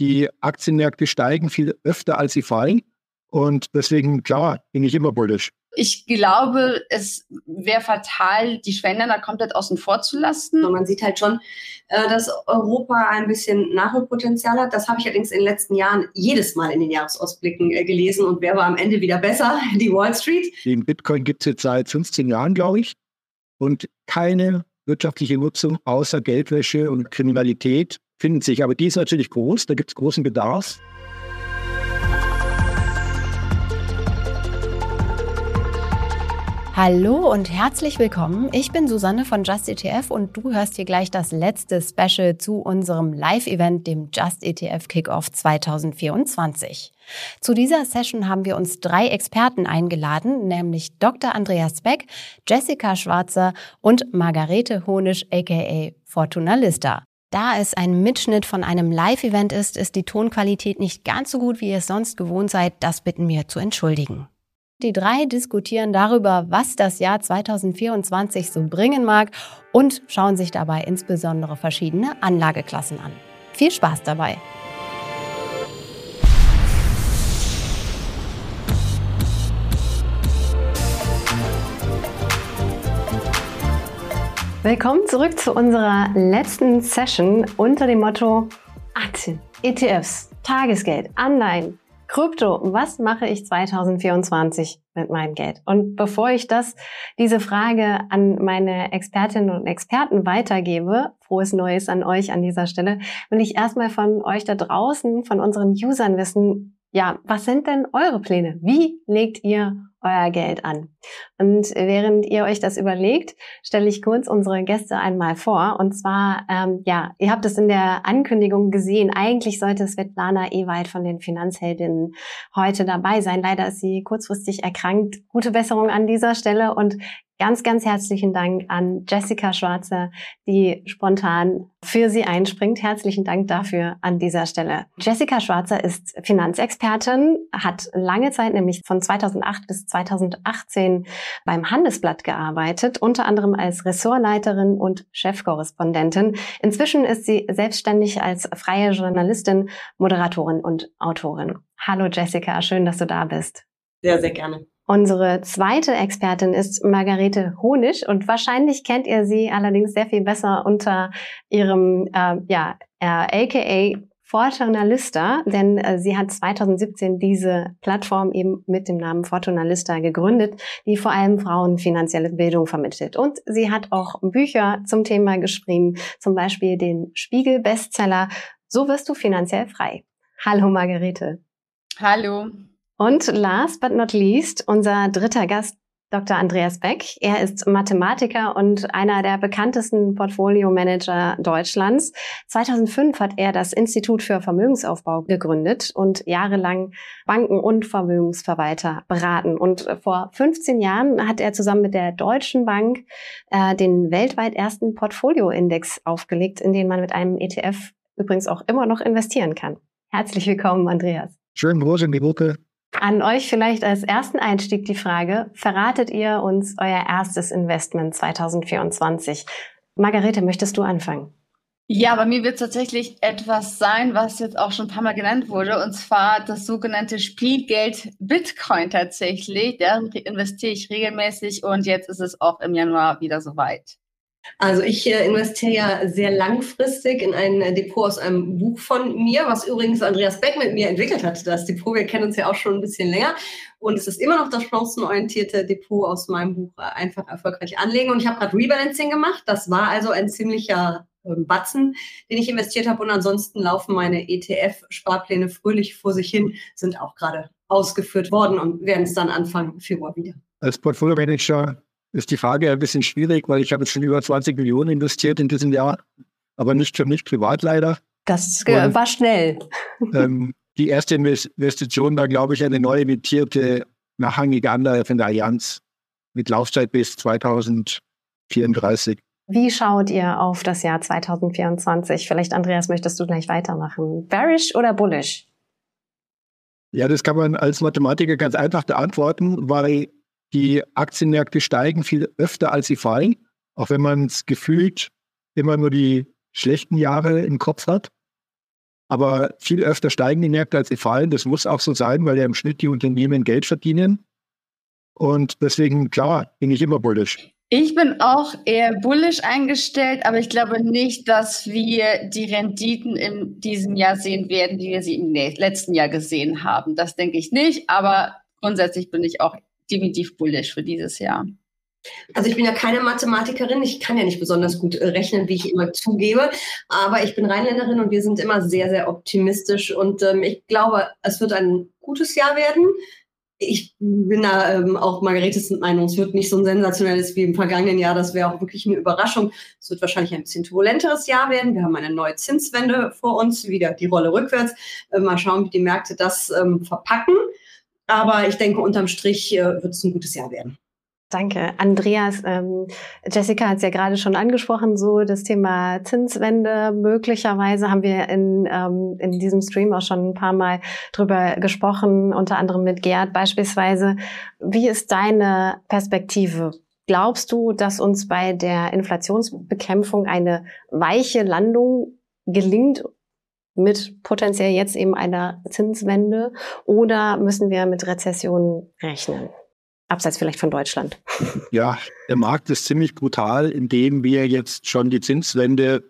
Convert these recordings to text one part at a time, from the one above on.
die Aktienmärkte steigen viel öfter, als sie fallen. Und deswegen, klar, bin ich immer bullish. Ich glaube, es wäre fatal, die Schwellenländer komplett außen vor zu lassen. Und man sieht halt schon, äh, dass Europa ein bisschen Nachholpotenzial hat. Das habe ich allerdings in den letzten Jahren jedes Mal in den Jahresausblicken äh, gelesen. Und wer war am Ende wieder besser? Die Wall Street. Den Bitcoin gibt es jetzt seit 15 Jahren, glaube ich. Und keine wirtschaftliche Nutzung außer Geldwäsche und Kriminalität findet sich. Aber die ist natürlich groß, da gibt es großen Bedarf. Hallo und herzlich willkommen. Ich bin Susanne von Just ETF und du hörst hier gleich das letzte Special zu unserem Live-Event, dem Just ETF Kickoff 2024. Zu dieser Session haben wir uns drei Experten eingeladen, nämlich Dr. Andreas Beck, Jessica Schwarzer und Margarete Honisch aka Fortuna Lista. Da es ein Mitschnitt von einem Live-Event ist, ist die Tonqualität nicht ganz so gut, wie ihr es sonst gewohnt seid. Das bitten wir zu entschuldigen. Die drei diskutieren darüber, was das Jahr 2024 so bringen mag und schauen sich dabei insbesondere verschiedene Anlageklassen an. Viel Spaß dabei! Willkommen zurück zu unserer letzten Session unter dem Motto Aktien, ETFs, Tagesgeld, Anleihen, Krypto, was mache ich 2024 mit meinem Geld? Und bevor ich das, diese Frage an meine Expertinnen und Experten weitergebe, frohes Neues an euch an dieser Stelle, will ich erstmal von euch da draußen, von unseren Usern wissen, ja, was sind denn eure Pläne? Wie legt ihr euer Geld an? Und während ihr euch das überlegt, stelle ich kurz unsere Gäste einmal vor. Und zwar, ähm, ja, ihr habt es in der Ankündigung gesehen. Eigentlich sollte Svetlana Ewald von den Finanzheldinnen heute dabei sein. Leider ist sie kurzfristig erkrankt. Gute Besserung an dieser Stelle und Ganz, ganz herzlichen Dank an Jessica Schwarzer, die spontan für Sie einspringt. Herzlichen Dank dafür an dieser Stelle. Jessica Schwarzer ist Finanzexpertin, hat lange Zeit, nämlich von 2008 bis 2018 beim Handelsblatt gearbeitet, unter anderem als Ressortleiterin und Chefkorrespondentin. Inzwischen ist sie selbstständig als freie Journalistin, Moderatorin und Autorin. Hallo Jessica, schön, dass du da bist. Sehr, sehr gerne. Unsere zweite Expertin ist Margarete Honisch und wahrscheinlich kennt ihr sie allerdings sehr viel besser unter ihrem äh, ja, äh, aka Fortunalista, denn äh, sie hat 2017 diese Plattform eben mit dem Namen Fortunalista gegründet, die vor allem Frauen finanzielle Bildung vermittelt. Und sie hat auch Bücher zum Thema geschrieben, zum Beispiel den Spiegel-Bestseller So wirst du finanziell frei. Hallo Margarete. Hallo. Und last but not least, unser dritter Gast, Dr. Andreas Beck. Er ist Mathematiker und einer der bekanntesten Portfolio-Manager Deutschlands. 2005 hat er das Institut für Vermögensaufbau gegründet und jahrelang Banken und Vermögensverwalter beraten. Und vor 15 Jahren hat er zusammen mit der Deutschen Bank äh, den weltweit ersten Portfolio-Index aufgelegt, in den man mit einem ETF übrigens auch immer noch investieren kann. Herzlich willkommen, Andreas. Schönen in die Woche. An euch vielleicht als ersten Einstieg die Frage, verratet ihr uns euer erstes Investment 2024? Margarete, möchtest du anfangen? Ja, bei mir wird tatsächlich etwas sein, was jetzt auch schon ein paar Mal genannt wurde, und zwar das sogenannte Spielgeld Bitcoin tatsächlich. Da investiere ich regelmäßig und jetzt ist es auch im Januar wieder soweit. Also ich äh, investiere ja sehr langfristig in ein äh, Depot aus einem Buch von mir, was übrigens Andreas Beck mit mir entwickelt hat. Das Depot, wir kennen uns ja auch schon ein bisschen länger. Und es ist immer noch das chancenorientierte Depot aus meinem Buch äh, Einfach erfolgreich anlegen. Und ich habe gerade Rebalancing gemacht. Das war also ein ziemlicher ähm, Batzen, den ich investiert habe. Und ansonsten laufen meine ETF-Sparpläne fröhlich vor sich hin, sind auch gerade ausgeführt worden und werden es dann Anfang Februar wieder. Als Portfolio-Manager ist die Frage ein bisschen schwierig, weil ich habe jetzt schon über 20 Millionen investiert in diesem Jahr, aber nicht für mich privat leider. Das Und, war schnell. Ähm, die erste Investition war, glaube ich, eine neu emittierte nachrangige Anleihe von der Allianz mit Laufzeit bis 2034. Wie schaut ihr auf das Jahr 2024? Vielleicht, Andreas, möchtest du gleich weitermachen. Bearish oder bullish? Ja, das kann man als Mathematiker ganz einfach beantworten, weil die Aktienmärkte steigen viel öfter, als sie fallen, auch wenn man es gefühlt immer nur die schlechten Jahre im Kopf hat. Aber viel öfter steigen die Märkte als sie fallen. Das muss auch so sein, weil ja im Schnitt die Unternehmen Geld verdienen. Und deswegen, klar, bin ich immer bullish. Ich bin auch eher bullish eingestellt, aber ich glaube nicht, dass wir die Renditen in diesem Jahr sehen werden, wie wir sie im letzten Jahr gesehen haben. Das denke ich nicht, aber grundsätzlich bin ich auch definitiv bullish für dieses Jahr. Also ich bin ja keine Mathematikerin, ich kann ja nicht besonders gut äh, rechnen, wie ich immer zugebe, aber ich bin Rheinländerin und wir sind immer sehr, sehr optimistisch und ähm, ich glaube, es wird ein gutes Jahr werden. Ich bin da ähm, auch Margaretes Meinung, es wird nicht so ein sensationelles wie im vergangenen Jahr, das wäre auch wirklich eine Überraschung. Es wird wahrscheinlich ein bisschen turbulenteres Jahr werden. Wir haben eine neue Zinswende vor uns, wieder die Rolle rückwärts. Äh, mal schauen, wie die Märkte das ähm, verpacken. Aber ich denke, unterm Strich äh, wird es ein gutes Jahr werden. Danke. Andreas, ähm, Jessica hat es ja gerade schon angesprochen, so das Thema Zinswende. Möglicherweise haben wir in, ähm, in diesem Stream auch schon ein paar Mal drüber gesprochen, unter anderem mit Gerd beispielsweise. Wie ist deine Perspektive? Glaubst du, dass uns bei der Inflationsbekämpfung eine weiche Landung gelingt mit potenziell jetzt eben einer Zinswende oder müssen wir mit Rezessionen rechnen? Abseits vielleicht von Deutschland. Ja, der Markt ist ziemlich brutal, indem wir jetzt schon die Zinswende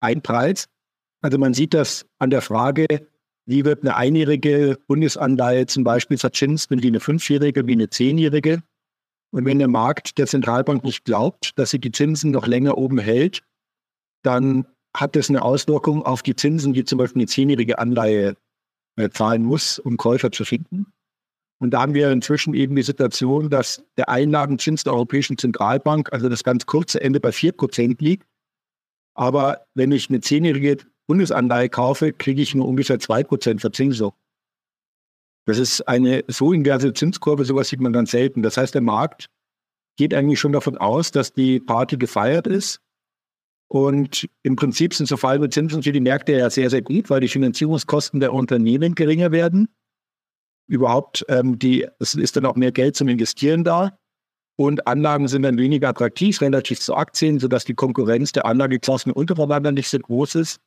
einpreist. Also man sieht das an der Frage, wie wird eine einjährige Bundesanleihe zum Beispiel verzinst, wenn die eine fünfjährige wie eine zehnjährige. Und wenn der Markt der Zentralbank nicht glaubt, dass sie die Zinsen noch länger oben hält, dann hat das eine Auswirkung auf die Zinsen, die zum Beispiel eine zehnjährige Anleihe äh, zahlen muss, um Käufer zu finden. Und da haben wir inzwischen eben die Situation, dass der Einlagenzins der Europäischen Zentralbank, also das ganz kurze Ende bei 4% liegt. Aber wenn ich eine zehnjährige Bundesanleihe kaufe, kriege ich nur ungefähr 2% Verzinsung. Das ist eine so inverse Zinskurve, sowas sieht man dann selten. Das heißt, der Markt geht eigentlich schon davon aus, dass die Party gefeiert ist. Und im Prinzip sind so fallende Zinsen für die Märkte ja sehr, sehr gut, weil die Finanzierungskosten der Unternehmen geringer werden überhaupt ähm, die, es ist dann auch mehr Geld zum Investieren da. Und Anlagen sind dann weniger attraktiv, relativ zu Aktien, sodass die Konkurrenz der Anlageklassen untereinander nicht so groß ist.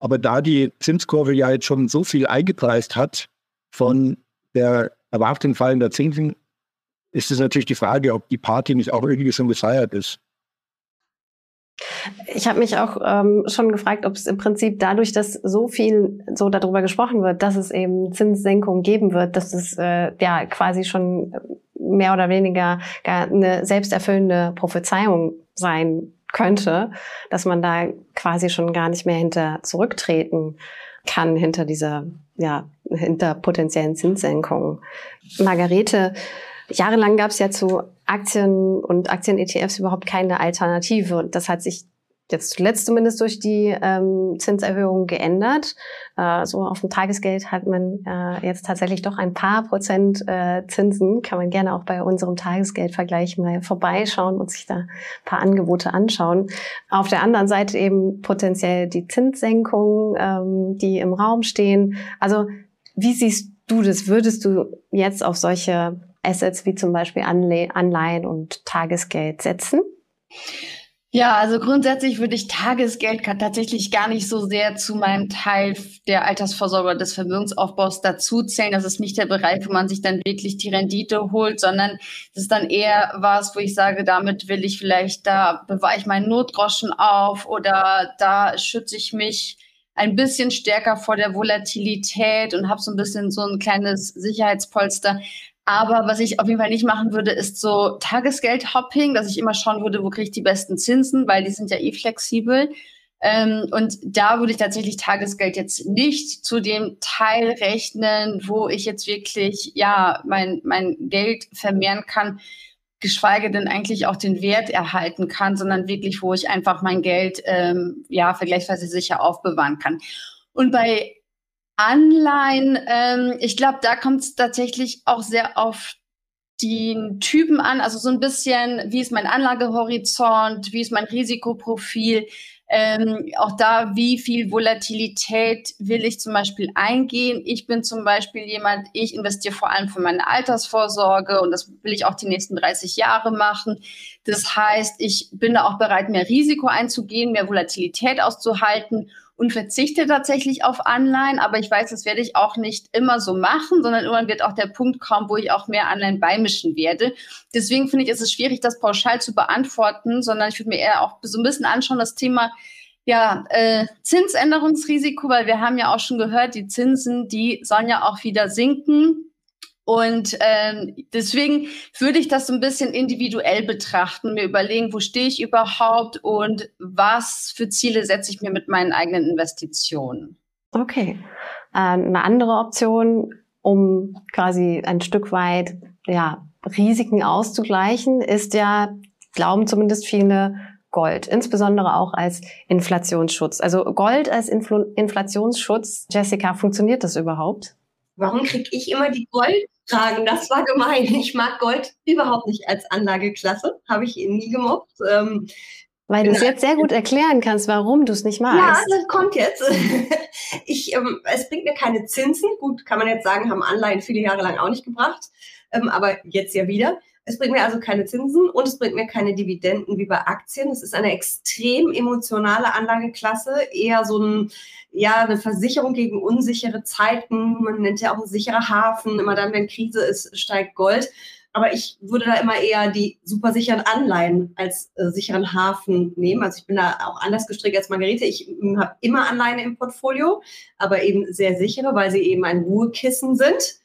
Aber da die Zinskurve ja jetzt schon so viel eingepreist hat von der Erwartung fallender Zinsen, ist es natürlich die Frage, ob die Party nicht auch irgendwie schon gefeiert ist. Ich habe mich auch ähm, schon gefragt, ob es im Prinzip dadurch, dass so viel so darüber gesprochen wird, dass es eben Zinssenkungen geben wird, dass es äh, ja quasi schon mehr oder weniger gar eine selbsterfüllende Prophezeiung sein könnte, dass man da quasi schon gar nicht mehr hinter zurücktreten kann hinter dieser ja hinter potenziellen Zinssenkungen. Margarete, jahrelang gab es ja zu Aktien und Aktien-ETFs überhaupt keine Alternative. Und das hat sich jetzt zuletzt zumindest durch die ähm, Zinserhöhung geändert. Äh, so auf dem Tagesgeld hat man äh, jetzt tatsächlich doch ein paar Prozent äh, Zinsen. Kann man gerne auch bei unserem Tagesgeldvergleich mal vorbeischauen und sich da ein paar Angebote anschauen. Auf der anderen Seite eben potenziell die Zinssenkungen, ähm, die im Raum stehen. Also wie siehst du das? Würdest du jetzt auf solche Assets wie zum Beispiel Anleihen und Tagesgeld setzen? Ja, also grundsätzlich würde ich Tagesgeld tatsächlich gar nicht so sehr zu meinem Teil der Altersvorsorge des Vermögensaufbaus dazuzählen. Das ist nicht der Bereich, wo man sich dann wirklich die Rendite holt, sondern das ist dann eher was, wo ich sage, damit will ich vielleicht, da bewahre ich meinen Notgroschen auf oder da schütze ich mich ein bisschen stärker vor der Volatilität und habe so ein bisschen so ein kleines Sicherheitspolster. Aber was ich auf jeden Fall nicht machen würde, ist so Tagesgeld-Hopping, dass ich immer schauen würde, wo kriege ich die besten Zinsen, weil die sind ja eh flexibel. Ähm, und da würde ich tatsächlich Tagesgeld jetzt nicht zu dem Teil rechnen, wo ich jetzt wirklich, ja, mein, mein Geld vermehren kann, geschweige denn eigentlich auch den Wert erhalten kann, sondern wirklich, wo ich einfach mein Geld, ähm, ja, vergleichsweise sicher aufbewahren kann. Und bei Anleihen, ähm, ich glaube, da kommt es tatsächlich auch sehr auf den Typen an, also so ein bisschen, wie ist mein Anlagehorizont, wie ist mein Risikoprofil, ähm, auch da, wie viel Volatilität will ich zum Beispiel eingehen. Ich bin zum Beispiel jemand, ich investiere vor allem für meine Altersvorsorge und das will ich auch die nächsten 30 Jahre machen. Das heißt, ich bin da auch bereit, mehr Risiko einzugehen, mehr Volatilität auszuhalten und verzichte tatsächlich auf Anleihen. Aber ich weiß, das werde ich auch nicht immer so machen, sondern irgendwann wird auch der Punkt kommen, wo ich auch mehr Anleihen beimischen werde. Deswegen finde ich, ist es schwierig, das pauschal zu beantworten, sondern ich würde mir eher auch so ein bisschen anschauen, das Thema ja, äh, Zinsänderungsrisiko, weil wir haben ja auch schon gehört, die Zinsen, die sollen ja auch wieder sinken. Und ähm, deswegen würde ich das so ein bisschen individuell betrachten, mir überlegen, wo stehe ich überhaupt und was für Ziele setze ich mir mit meinen eigenen Investitionen. Okay. Äh, eine andere Option, um quasi ein Stück weit ja, Risiken auszugleichen, ist ja, glauben zumindest viele, Gold, insbesondere auch als Inflationsschutz. Also Gold als Infl Inflationsschutz, Jessica, funktioniert das überhaupt? Warum kriege ich immer die Goldfragen? Das war gemein. Ich mag Gold überhaupt nicht als Anlageklasse. Habe ich nie gemobbt. Ähm, weil du es jetzt sehr gut erklären kannst, warum du es nicht magst. Ja, das kommt jetzt. Ich, ähm, es bringt mir keine Zinsen. Gut, kann man jetzt sagen, haben Anleihen viele Jahre lang auch nicht gebracht. Ähm, aber jetzt ja wieder. Es bringt mir also keine Zinsen und es bringt mir keine Dividenden wie bei Aktien. Es ist eine extrem emotionale Anlageklasse, eher so ein, ja, eine Versicherung gegen unsichere Zeiten. Man nennt ja auch ein sicherer Hafen. Immer dann, wenn Krise ist, steigt Gold. Aber ich würde da immer eher die super sicheren Anleihen als äh, sicheren Hafen nehmen. Also ich bin da auch anders gestrickt als Margarete. Ich habe immer Anleihen im Portfolio, aber eben sehr sichere, weil sie eben ein Ruhekissen sind.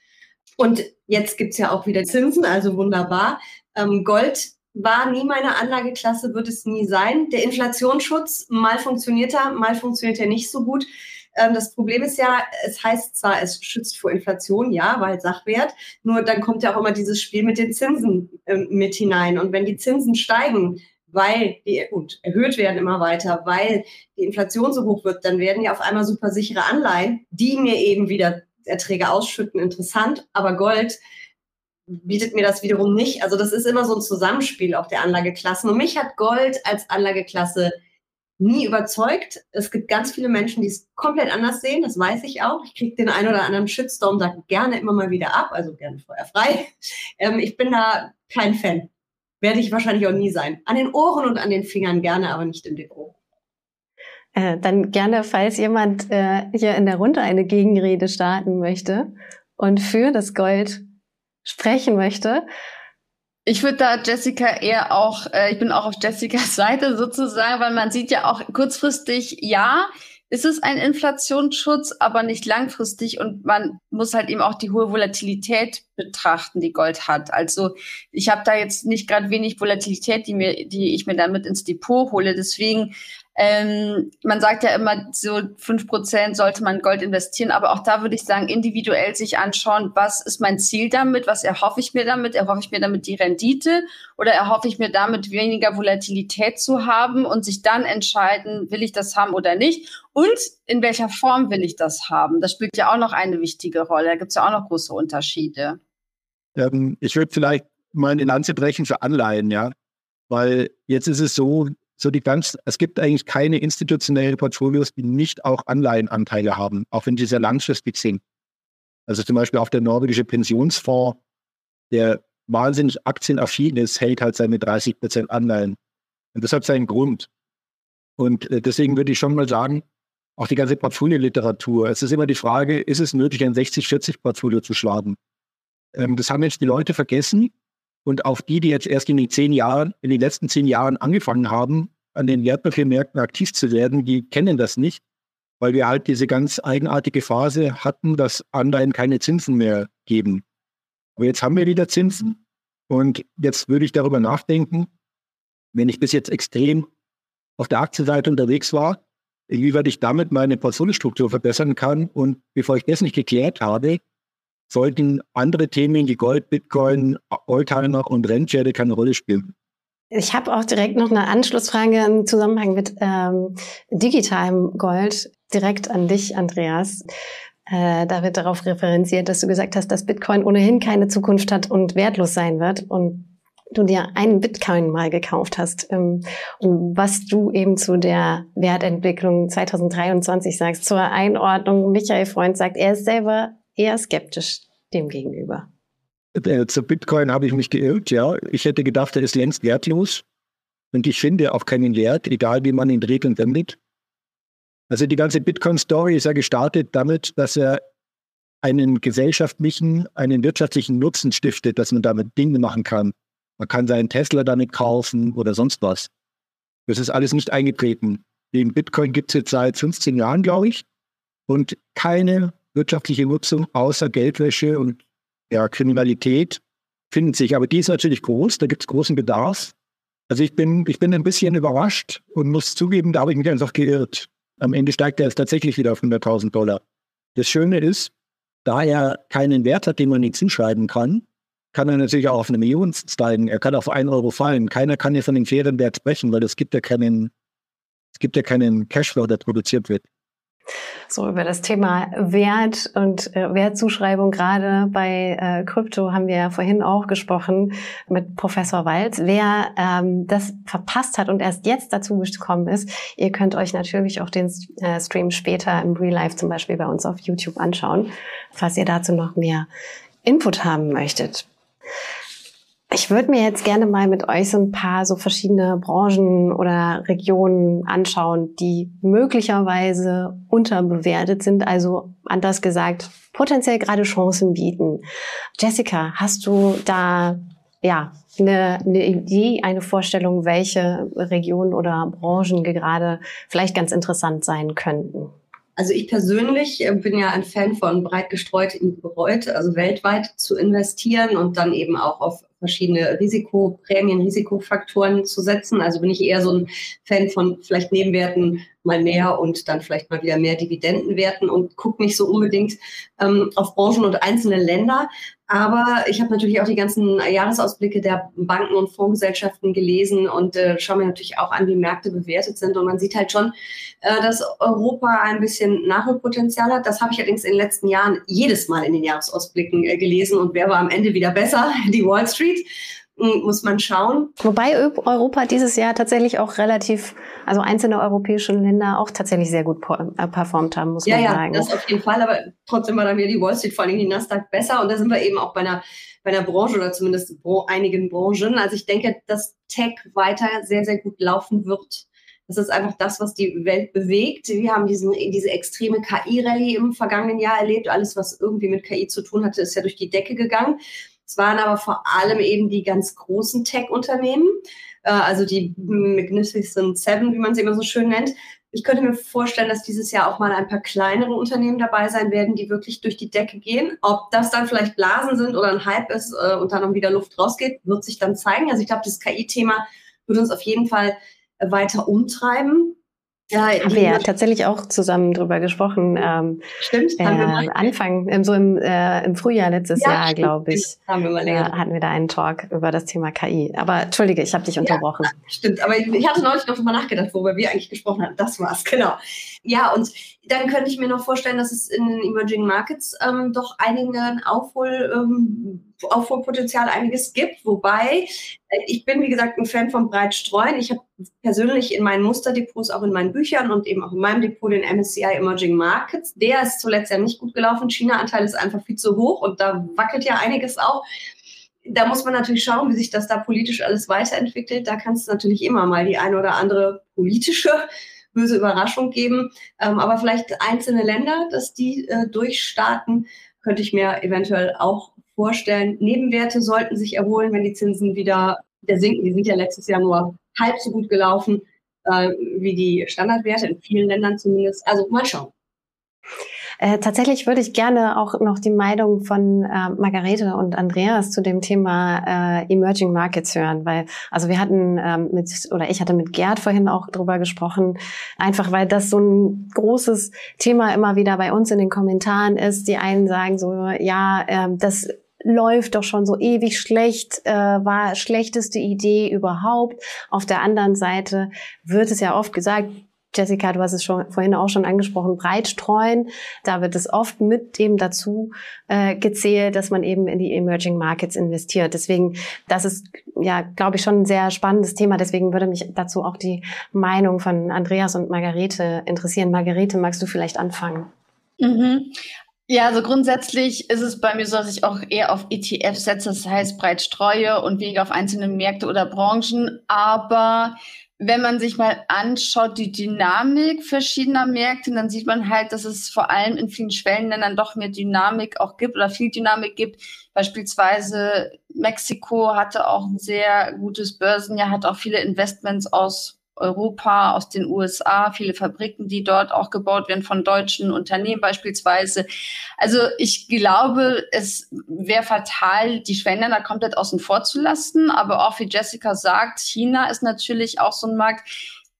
Und jetzt gibt's ja auch wieder Zinsen, also wunderbar. Ähm, Gold war nie meine Anlageklasse, wird es nie sein. Der Inflationsschutz, mal funktioniert er, mal funktioniert er nicht so gut. Ähm, das Problem ist ja, es heißt zwar, es schützt vor Inflation, ja, weil Sachwert, nur dann kommt ja auch immer dieses Spiel mit den Zinsen ähm, mit hinein. Und wenn die Zinsen steigen, weil die gut, erhöht werden immer weiter, weil die Inflation so hoch wird, dann werden ja auf einmal super sichere Anleihen, die mir eben wieder Erträge ausschütten, interessant, aber Gold bietet mir das wiederum nicht. Also das ist immer so ein Zusammenspiel auch der Anlageklassen. Und mich hat Gold als Anlageklasse nie überzeugt. Es gibt ganz viele Menschen, die es komplett anders sehen, das weiß ich auch. Ich kriege den einen oder anderen Shitstorm da gerne immer mal wieder ab, also gerne feuerfrei. Ähm, ich bin da kein Fan. Werde ich wahrscheinlich auch nie sein. An den Ohren und an den Fingern gerne, aber nicht im Depot. Äh, dann gerne, falls jemand äh, hier in der Runde eine Gegenrede starten möchte und für das Gold sprechen möchte. Ich würde da Jessica eher auch, äh, ich bin auch auf Jessicas Seite sozusagen, weil man sieht ja auch kurzfristig, ja, ist es ein Inflationsschutz, aber nicht langfristig und man muss halt eben auch die hohe Volatilität betrachten, die Gold hat. Also ich habe da jetzt nicht gerade wenig Volatilität, die mir, die ich mir damit ins Depot hole. Deswegen ähm, man sagt ja immer, so fünf Prozent sollte man Gold investieren, aber auch da würde ich sagen, individuell sich anschauen, was ist mein Ziel damit, was erhoffe ich mir damit? Erhoffe ich mir damit die Rendite oder erhoffe ich mir damit weniger Volatilität zu haben und sich dann entscheiden, will ich das haben oder nicht? Und in welcher Form will ich das haben? Das spielt ja auch noch eine wichtige Rolle. Da gibt es ja auch noch große Unterschiede. Ähm, ich würde vielleicht mal eine Lanze brechen für Anleihen, ja. Weil jetzt ist es so, so die ganz, es gibt eigentlich keine institutionellen Portfolios, die nicht auch Anleihenanteile haben, auch wenn die sehr langfristig sind. Also zum Beispiel auch der norwegische Pensionsfonds, der wahnsinnig aktienaffin ist, hält halt seine 30 Prozent Anleihen. Und das hat seinen Grund. Und äh, deswegen würde ich schon mal sagen, auch die ganze Portfolioliteratur. Es ist immer die Frage, ist es nötig, ein 60-40-Portfolio zu schlagen? Ähm, das haben jetzt die Leute vergessen. Und auch die, die jetzt erst in den zehn Jahren, in den letzten zehn Jahren angefangen haben, an den Wertpapiermärkten aktiv zu werden, die kennen das nicht, weil wir halt diese ganz eigenartige Phase hatten, dass Anleihen keine Zinsen mehr geben. Aber jetzt haben wir wieder Zinsen und jetzt würde ich darüber nachdenken, wenn ich bis jetzt extrem auf der Aktienseite unterwegs war, inwieweit ich damit meine Portfoliostruktur verbessern kann. Und bevor ich das nicht geklärt habe, sollten andere Themen wie Gold, Bitcoin, Oldtimer und Rennschäde keine Rolle spielen. Ich habe auch direkt noch eine Anschlussfrage im Zusammenhang mit ähm, digitalem Gold direkt an dich, Andreas. Äh, da wird darauf referenziert, dass du gesagt hast, dass Bitcoin ohnehin keine Zukunft hat und wertlos sein wird und du dir einen Bitcoin mal gekauft hast ähm, und was du eben zu der Wertentwicklung 2023 sagst, zur Einordnung. Michael Freund sagt, er ist selber eher skeptisch dem gegenüber. Äh, zu Bitcoin habe ich mich geirrt, ja. Ich hätte gedacht, er ist längst wertlos. Und ich finde auch keinen Wert, egal wie man ihn und wendet. Also die ganze Bitcoin-Story ist ja gestartet damit, dass er einen gesellschaftlichen, einen wirtschaftlichen Nutzen stiftet, dass man damit Dinge machen kann. Man kann seinen Tesla damit kaufen oder sonst was. Das ist alles nicht eingetreten. Den Bitcoin gibt es jetzt seit 15 Jahren, glaube ich, und keine wirtschaftliche Nutzung außer Geldwäsche und ja, Kriminalität findet sich. Aber die ist natürlich groß, da gibt es großen Bedarf. Also ich bin, ich bin ein bisschen überrascht und muss zugeben, da habe ich mich einfach geirrt. Am Ende steigt er jetzt tatsächlich wieder auf 100.000 Dollar. Das Schöne ist, da er keinen Wert hat, den man nichts hinschreiben kann, kann er natürlich auch auf eine Million steigen. Er kann auf einen Euro fallen. Keiner kann ja von dem fairen Wert sprechen, weil es gibt ja keinen, es gibt ja keinen Cashflow, der produziert wird. So über das Thema Wert und äh, Wertzuschreibung gerade bei äh, Krypto haben wir ja vorhin auch gesprochen mit Professor Walz. Wer ähm, das verpasst hat und erst jetzt dazu gekommen ist, ihr könnt euch natürlich auch den äh, Stream später im Real Life zum Beispiel bei uns auf YouTube anschauen, falls ihr dazu noch mehr Input haben möchtet. Ich würde mir jetzt gerne mal mit euch so ein paar so verschiedene Branchen oder Regionen anschauen, die möglicherweise unterbewertet sind, also anders gesagt, potenziell gerade Chancen bieten. Jessica, hast du da ja eine, eine Idee, eine Vorstellung, welche Regionen oder Branchen gerade vielleicht ganz interessant sein könnten? Also ich persönlich äh, bin ja ein Fan von breit gestreut in Bereut, also weltweit zu investieren und dann eben auch auf verschiedene Risikoprämien, Risikofaktoren zu setzen. Also bin ich eher so ein Fan von vielleicht Nebenwerten mal mehr und dann vielleicht mal wieder mehr Dividendenwerten und gucke nicht so unbedingt ähm, auf Branchen und einzelne Länder. Aber ich habe natürlich auch die ganzen Jahresausblicke der Banken und Fondsgesellschaften gelesen und äh, schaue mir natürlich auch an, wie Märkte bewertet sind. Und man sieht halt schon, äh, dass Europa ein bisschen Nachholpotenzial hat. Das habe ich allerdings in den letzten Jahren jedes Mal in den Jahresausblicken äh, gelesen. Und wer war am Ende wieder besser? Die Wall Street muss man schauen. Wobei Europa dieses Jahr tatsächlich auch relativ, also einzelne europäische Länder auch tatsächlich sehr gut äh, performt haben, muss ja, man ja, sagen. Ja, das auf jeden Fall, aber trotzdem war dann wieder die Wall Street, vor allem die Nasdaq besser und da sind wir eben auch bei einer, bei einer Branche oder zumindest einigen Branchen. Also ich denke, dass Tech weiter sehr, sehr gut laufen wird. Das ist einfach das, was die Welt bewegt. Wir haben diesen, diese extreme KI-Rallye im vergangenen Jahr erlebt. Alles, was irgendwie mit KI zu tun hatte, ist ja durch die Decke gegangen. Es waren aber vor allem eben die ganz großen Tech-Unternehmen, äh, also die Magnificent Seven, wie man sie immer so schön nennt. Ich könnte mir vorstellen, dass dieses Jahr auch mal ein paar kleinere Unternehmen dabei sein werden, die wirklich durch die Decke gehen. Ob das dann vielleicht Blasen sind oder ein Hype ist äh, und dann wieder Luft rausgeht, wird sich dann zeigen. Also ich glaube, das KI-Thema wird uns auf jeden Fall weiter umtreiben. Ja, haben wir ja tatsächlich auch zusammen drüber gesprochen. Ähm, stimmt, äh, haben. Anfang, ähm, so im, äh, im Frühjahr letztes ja, Jahr, glaube ich, haben wir mal länger. Äh, hatten wir da einen Talk über das Thema KI. Aber entschuldige, ich habe dich unterbrochen. Ja, stimmt, aber ich, ich hatte neulich noch mal nachgedacht, worüber wir eigentlich gesprochen hatten. Das war's, genau. Ja, und dann könnte ich mir noch vorstellen, dass es in den Emerging Markets ähm, doch einigen Aufhol, ähm, Aufholpotenzial einiges gibt. Wobei, äh, ich bin, wie gesagt, ein Fan von breit streuen. Ich habe persönlich in meinen Musterdepots, auch in meinen Büchern und eben auch in meinem Depot den MSCI Emerging Markets. Der ist zuletzt ja nicht gut gelaufen. China-Anteil ist einfach viel zu hoch und da wackelt ja einiges auch da muss man natürlich schauen, wie sich das da politisch alles weiterentwickelt. Da kann es natürlich immer mal die eine oder andere politische böse Überraschung geben. Ähm, aber vielleicht einzelne Länder, dass die äh, durchstarten, könnte ich mir eventuell auch vorstellen. Nebenwerte sollten sich erholen, wenn die Zinsen wieder, wieder sinken. Die sind ja letztes Jahr nur halb so gut gelaufen äh, wie die Standardwerte, in vielen Ländern zumindest. Also mal schauen. Äh, tatsächlich würde ich gerne auch noch die Meinung von äh, Margarete und Andreas zu dem Thema äh, Emerging Markets hören, weil also wir hatten ähm, mit oder ich hatte mit Gerd vorhin auch drüber gesprochen, einfach weil das so ein großes Thema immer wieder bei uns in den Kommentaren ist. Die einen sagen so, ja, äh, das läuft doch schon so ewig schlecht, äh, war schlechteste Idee überhaupt. Auf der anderen Seite wird es ja oft gesagt, Jessica, du hast es schon vorhin auch schon angesprochen, breit streuen. Da wird es oft mit dem dazu äh, gezählt, dass man eben in die Emerging Markets investiert. Deswegen, das ist ja, glaube ich, schon ein sehr spannendes Thema. Deswegen würde mich dazu auch die Meinung von Andreas und Margarete interessieren. Margarete, magst du vielleicht anfangen? Mhm. Ja, also grundsätzlich ist es bei mir so, dass ich auch eher auf ETF setze, das heißt breit streue und weniger auf einzelne Märkte oder Branchen. Aber wenn man sich mal anschaut, die Dynamik verschiedener Märkte, dann sieht man halt, dass es vor allem in vielen Schwellenländern doch mehr Dynamik auch gibt oder viel Dynamik gibt. Beispielsweise Mexiko hatte auch ein sehr gutes Börsenjahr, hat auch viele Investments aus Europa, aus den USA, viele Fabriken, die dort auch gebaut werden von deutschen Unternehmen beispielsweise. Also ich glaube, es wäre fatal, die Schwellenländer komplett außen vor zu lassen. Aber auch wie Jessica sagt, China ist natürlich auch so ein Markt.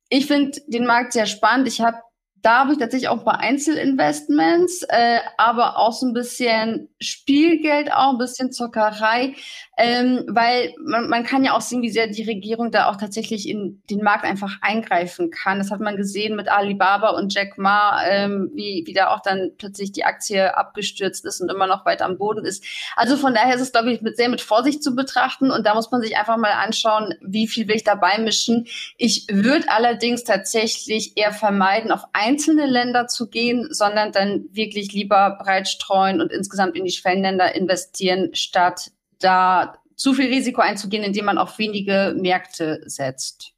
Ich finde den Markt sehr spannend. Ich habe da habe ich tatsächlich auch ein paar Einzelinvestments, äh, aber auch so ein bisschen Spielgeld, auch ein bisschen Zockerei, ähm, weil man, man kann ja auch sehen, wie sehr die Regierung da auch tatsächlich in den Markt einfach eingreifen kann. Das hat man gesehen mit Alibaba und Jack Ma, ähm, wie, wie da auch dann plötzlich die Aktie abgestürzt ist und immer noch weiter am Boden ist. Also von daher ist es, glaube ich, mit, sehr mit Vorsicht zu betrachten und da muss man sich einfach mal anschauen, wie viel will ich dabei mischen. Ich würde allerdings tatsächlich eher vermeiden, auf einzelne Länder zu gehen, sondern dann wirklich lieber breit streuen und insgesamt in die Schwellenländer investieren, statt da zu viel Risiko einzugehen, indem man auf wenige Märkte setzt.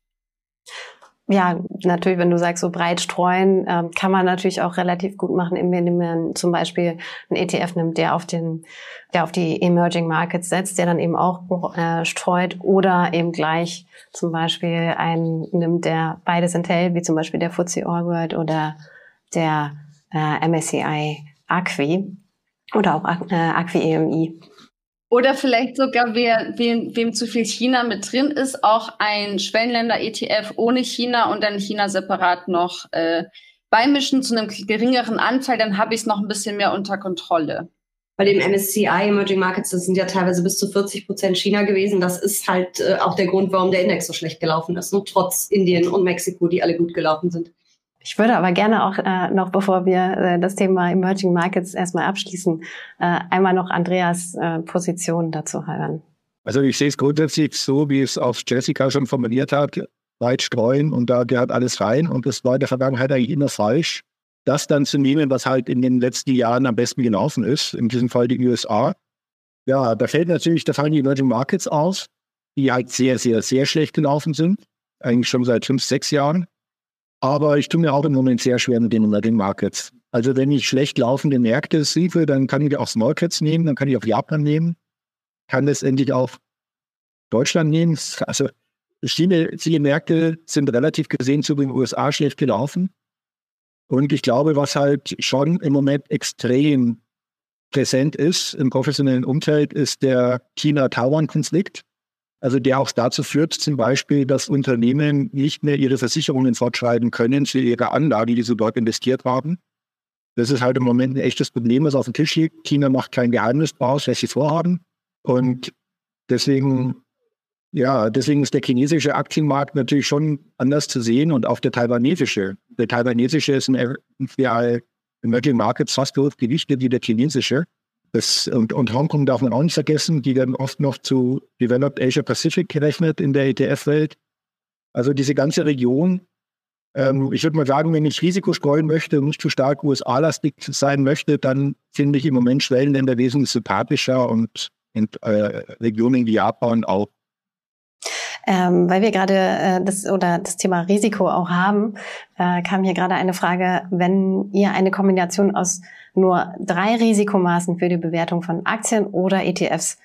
Ja, natürlich, wenn du sagst, so breit streuen, äh, kann man natürlich auch relativ gut machen, indem man zum Beispiel einen ETF nimmt, der auf den, der auf die Emerging Markets setzt, der dann eben auch äh, streut oder eben gleich zum Beispiel einen nimmt, der beides enthält, wie zum Beispiel der FTSE All World oder der äh, MSCI Acqui oder auch äh, Acqui EMI. Oder vielleicht sogar, wer, wem, wem zu viel China mit drin ist, auch ein Schwellenländer-ETF ohne China und dann China separat noch äh, beimischen zu einem geringeren Anteil, dann habe ich es noch ein bisschen mehr unter Kontrolle. Bei dem MSCI Emerging Markets, das sind ja teilweise bis zu 40 Prozent China gewesen. Das ist halt äh, auch der Grund, warum der Index so schlecht gelaufen ist. Und trotz Indien und Mexiko, die alle gut gelaufen sind. Ich würde aber gerne auch äh, noch, bevor wir äh, das Thema Emerging Markets erstmal abschließen, äh, einmal noch Andreas äh, Position dazu hören. Also ich sehe es grundsätzlich so, wie es auch Jessica schon formuliert hat, weit streuen und da gehört alles rein und das war in der Vergangenheit eigentlich immer falsch. Das dann zu nehmen, was halt in den letzten Jahren am besten gelaufen ist, in diesem Fall die USA. Ja, da fällt natürlich, da fallen die Emerging Markets aus, die halt sehr, sehr, sehr schlecht gelaufen sind, eigentlich schon seit fünf, sechs Jahren. Aber ich tue mir auch im Moment sehr schwer mit den Emerging Markets. Also wenn ich schlecht laufende Märkte sehe, dann kann ich auch Small Caps nehmen, dann kann ich auch Japan nehmen, kann letztendlich auch Deutschland nehmen. Also viele, viele Märkte sind relativ gesehen zu den USA schlecht gelaufen. Und ich glaube, was halt schon im Moment extrem präsent ist im professionellen Umfeld, ist der China-Taiwan-Konflikt. Also der auch dazu führt zum Beispiel, dass Unternehmen nicht mehr ihre Versicherungen fortschreiben können für ihre Anlage, die sie dort investiert haben. Das ist halt im Moment ein echtes Problem, was auf dem Tisch liegt. China macht kein Geheimnis draus, was sie vorhaben. Und deswegen, ja, deswegen ist der chinesische Aktienmarkt natürlich schon anders zu sehen und auch der taiwanesische. Der taiwanesische ist im Emerging Markets fast so gewichtet wie der chinesische. Das, und, und Hongkong darf man auch nicht vergessen, die werden oft noch zu Developed Asia Pacific gerechnet in der ETF-Welt. Also diese ganze Region, ähm, ich würde mal sagen, wenn ich Risiko streuen möchte und nicht zu stark USA-lastig sein möchte, dann finde ich im Moment Schwellenländer wesentlich sympathischer und in, äh, Regionen wie Japan auch ähm, weil wir gerade äh, das oder das Thema Risiko auch haben, äh, kam hier gerade eine Frage, wenn ihr eine Kombination aus nur drei Risikomaßen für die Bewertung von Aktien oder ETFs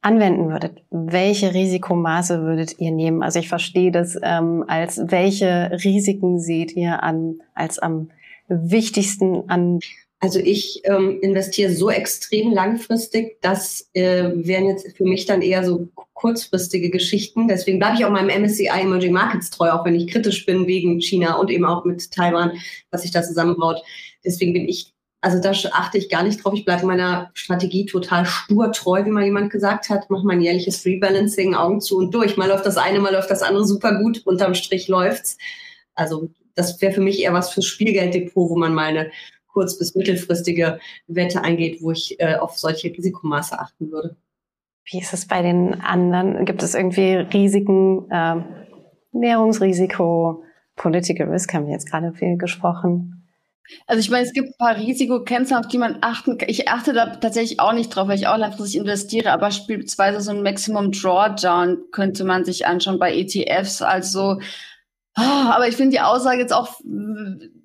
anwenden würdet, welche Risikomaße würdet ihr nehmen? Also ich verstehe das ähm, als welche Risiken seht ihr an als am wichtigsten an also ich ähm, investiere so extrem langfristig, das äh, wären jetzt für mich dann eher so kurzfristige Geschichten. Deswegen bleibe ich auch meinem MSCI Emerging Markets treu, auch wenn ich kritisch bin wegen China und eben auch mit Taiwan, was sich da zusammenbaut. Deswegen bin ich, also da achte ich gar nicht drauf. Ich bleibe meiner Strategie total stur treu, wie mal jemand gesagt hat. Mach mein jährliches Rebalancing, Augen zu und durch. Mal läuft das eine, mal läuft das andere super gut. Unterm Strich läuft's. Also das wäre für mich eher was fürs Spielgelddepot, wo man mal eine kurz- bis mittelfristige Wette eingeht, wo ich äh, auf solche Risikomaße achten würde. Wie ist es bei den anderen? Gibt es irgendwie Risiken, äh, Währungsrisiko, Political Risk haben wir jetzt gerade viel gesprochen. Also ich meine, es gibt ein paar Risikokennzahlen, auf die man achten kann. Ich achte da tatsächlich auch nicht drauf, weil ich auch langfristig investiere, aber beispielsweise so ein Maximum Drawdown könnte man sich anschauen bei ETFs. Also Oh, aber ich finde die Aussage jetzt auch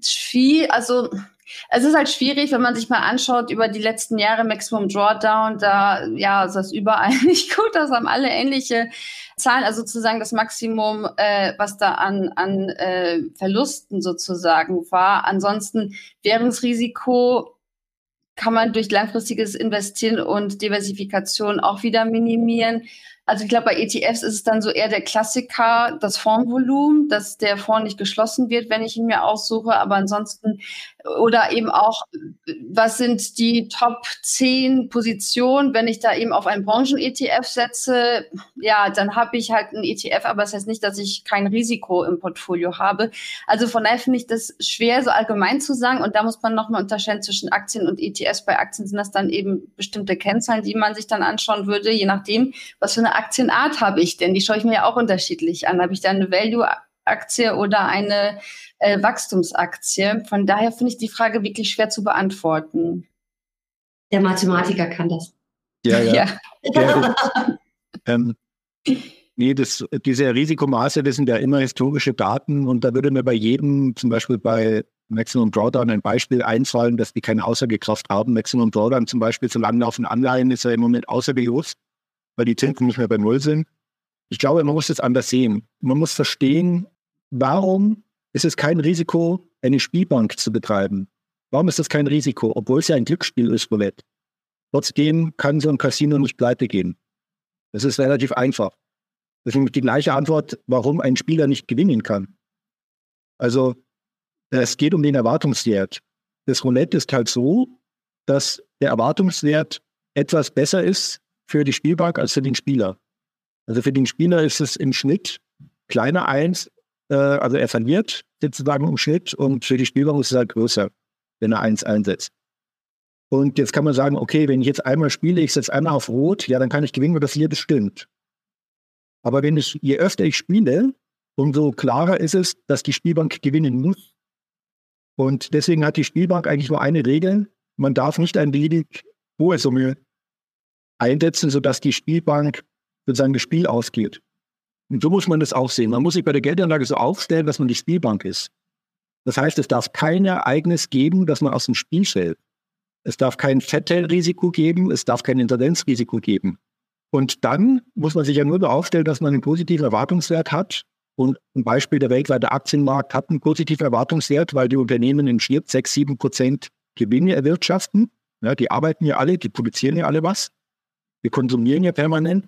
viel, also es ist halt schwierig, wenn man sich mal anschaut über die letzten Jahre Maximum Drawdown, da ja, ist das überall nicht gut, das haben alle ähnliche Zahlen, also sozusagen das Maximum, äh, was da an, an äh, Verlusten sozusagen war. Ansonsten Währungsrisiko kann man durch langfristiges Investieren und Diversifikation auch wieder minimieren. Also ich glaube, bei ETFs ist es dann so eher der Klassiker, das Fondsvolumen, dass der Fonds nicht geschlossen wird, wenn ich ihn mir aussuche. Aber ansonsten, oder eben auch, was sind die Top 10 Positionen, wenn ich da eben auf einen Branchen-ETF setze? Ja, dann habe ich halt einen ETF, aber das heißt nicht, dass ich kein Risiko im Portfolio habe. Also von daher finde ich das schwer, so allgemein zu sagen. Und da muss man nochmal unterscheiden zwischen Aktien und ETFs. Bei Aktien sind das dann eben bestimmte Kennzahlen, die man sich dann anschauen würde, je nachdem, was für eine Aktienart habe ich denn? Die schaue ich mir ja auch unterschiedlich an. Habe ich da eine Value-Aktie oder eine äh, Wachstumsaktie? Von daher finde ich die Frage wirklich schwer zu beantworten. Der Mathematiker kann das. Ja, ja. ja. ja ähm, nee, das, diese Risikomaße, das sind ja immer historische Daten und da würde mir bei jedem, zum Beispiel bei Maximum Drawdown ein Beispiel einfallen, dass die keine Aussagekraft haben. Maximum Drawdown zum Beispiel zu langlaufenden Anleihen ist ja im Moment außergejus weil die Zinsen nicht mehr bei Null sind. Ich glaube, man muss es anders sehen. Man muss verstehen, warum ist es kein Risiko, eine Spielbank zu betreiben? Warum ist das kein Risiko, obwohl es ja ein Glücksspiel ist, Roulette? Trotzdem kann so ein Casino nicht pleite gehen. Das ist relativ einfach. Das ist die gleiche Antwort, warum ein Spieler nicht gewinnen kann. Also, es geht um den Erwartungswert. Das Roulette ist halt so, dass der Erwartungswert etwas besser ist für die Spielbank als für den Spieler. Also für den Spieler ist es im Schnitt kleiner eins, äh, also er verliert sozusagen im Schnitt und für die Spielbank ist es halt größer, wenn er eins einsetzt. Und jetzt kann man sagen, okay, wenn ich jetzt einmal spiele, ich setze einmal auf Rot, ja, dann kann ich gewinnen, weil das hier bestimmt. Aber wenn ich, je öfter ich spiele, umso klarer ist es, dass die Spielbank gewinnen muss. Und deswegen hat die Spielbank eigentlich nur eine Regel. Man darf nicht ein beliebig hohe Summe einsetzen, sodass die Spielbank sozusagen das Spiel ausgeht. Und so muss man das auch sehen. Man muss sich bei der Geldanlage so aufstellen, dass man die Spielbank ist. Das heißt, es darf kein Ereignis geben, das man aus dem Spiel stellt. Es darf kein Fettel-Risiko geben, es darf kein Insolvenzrisiko geben. Und dann muss man sich ja nur so aufstellen, dass man einen positiven Erwartungswert hat. Und ein Beispiel, der weltweite Aktienmarkt hat einen positiven Erwartungswert, weil die Unternehmen in Schnitt 6, 7 Prozent Gewinne erwirtschaften. Ja, die arbeiten ja alle, die produzieren ja alle was. Wir konsumieren ja permanent.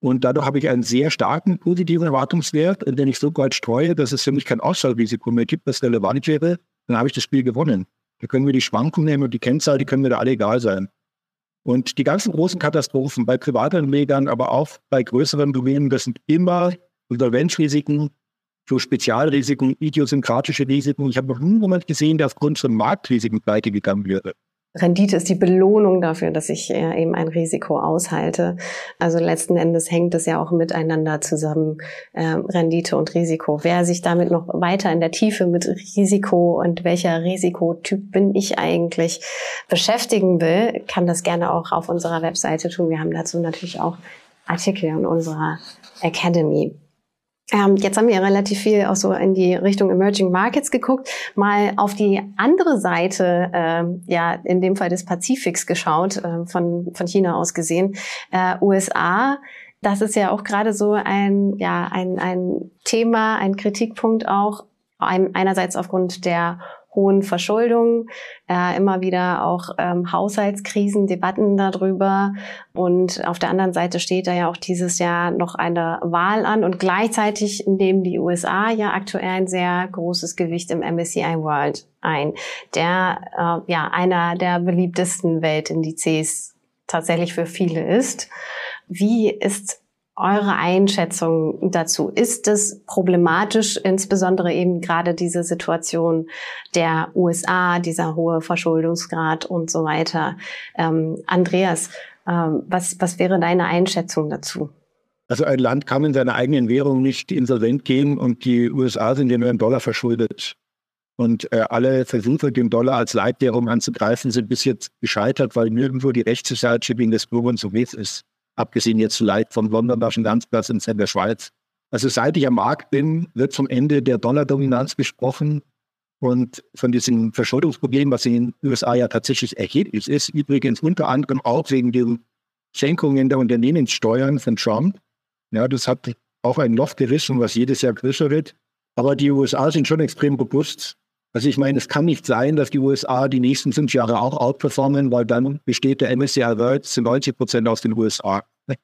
Und dadurch habe ich einen sehr starken positiven Erwartungswert, den ich so weit streue, dass es für mich kein Ausfallrisiko mehr gibt, das relevant wäre. Dann habe ich das Spiel gewonnen. Da können wir die Schwankungen nehmen und die Kennzahl, die können mir da alle egal sein. Und die ganzen großen Katastrophen bei Privatanlegern, aber auch bei größeren Domänen, das sind immer Insolvenzrisiken, so Spezialrisiken, idiosynkratische Risiken. Ich habe noch niemand gesehen, der aufgrund von Marktrisiken pleite gegangen wäre. Rendite ist die Belohnung dafür, dass ich äh, eben ein Risiko aushalte. Also letzten Endes hängt es ja auch miteinander zusammen, äh, Rendite und Risiko. Wer sich damit noch weiter in der Tiefe mit Risiko und welcher Risikotyp bin ich eigentlich beschäftigen will, kann das gerne auch auf unserer Webseite tun. Wir haben dazu natürlich auch Artikel in unserer Academy. Ähm, jetzt haben wir relativ viel auch so in die Richtung Emerging Markets geguckt, mal auf die andere Seite, ähm, ja, in dem Fall des Pazifiks geschaut, äh, von, von China aus gesehen. Äh, USA, das ist ja auch gerade so ein, ja, ein, ein Thema, ein Kritikpunkt auch, ein, einerseits aufgrund der hohen Verschuldung, äh, immer wieder auch ähm, Haushaltskrisen, Debatten darüber. Und auf der anderen Seite steht da ja auch dieses Jahr noch eine Wahl an und gleichzeitig nehmen die USA ja aktuell ein sehr großes Gewicht im MSCI World ein, der äh, ja einer der beliebtesten Weltindizes tatsächlich für viele ist. Wie ist eure Einschätzung dazu? Ist es problematisch, insbesondere eben gerade diese Situation der USA, dieser hohe Verschuldungsgrad und so weiter? Ähm, Andreas, ähm, was, was wäre deine Einschätzung dazu? Also ein Land kann in seiner eigenen Währung nicht insolvent gehen und die USA sind ja nur im Dollar verschuldet. Und äh, alle Versuche, den Dollar als Leitwährung anzugreifen, sind bis jetzt gescheitert, weil nirgendwo die Rechtssicherheit des Bürgern so weh ist abgesehen jetzt vielleicht vom Londoner Finanzplatz in der Schweiz, Also seit ich am Markt bin, wird vom Ende der Dollardominanz gesprochen und von diesem Verschuldungsproblem, was in den USA ja tatsächlich erheblich ist, übrigens unter anderem auch wegen den Schenkungen der Unternehmenssteuern von Trump. Ja, das hat auch ein Loch gerissen, was jedes Jahr größer wird. Aber die USA sind schon extrem robust. Also ich meine, es kann nicht sein, dass die USA die nächsten fünf Jahre auch outperformen, weil dann besteht der MSCI World zu 90 Prozent aus den USA.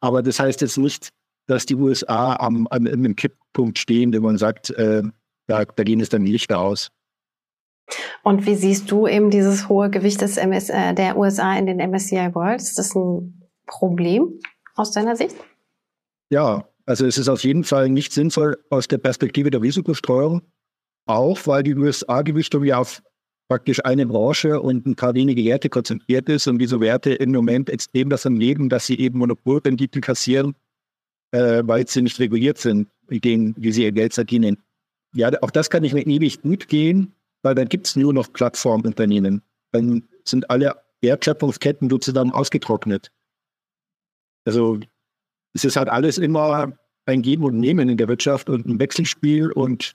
Aber das heißt jetzt nicht, dass die USA am, am, am Kipppunkt stehen, wenn man sagt, äh, da, da gehen es dann die Lichter aus. Und wie siehst du eben dieses hohe Gewicht des MS, äh, der USA in den MSCI World? Ist das ein Problem aus deiner Sicht? Ja, also es ist auf jeden Fall nicht sinnvoll aus der Perspektive der Risikostreuung, auch weil die USA-Gewichtung ja auf praktisch eine Branche und ein paar wenige Werte konzentriert ist und diese Werte im Moment extrem das Leben, dass sie eben Monopolrenditen kassieren, äh, weil sie nicht reguliert sind, mit denen, wie sie ihr Geld verdienen. Ja, auch das kann nicht mehr ewig gut gehen, weil dann gibt es nur noch Plattformunternehmen. Dann sind alle Wertschöpfungsketten sozusagen ausgetrocknet. Also es ist halt alles immer ein Geben und Nehmen in der Wirtschaft und ein Wechselspiel. Und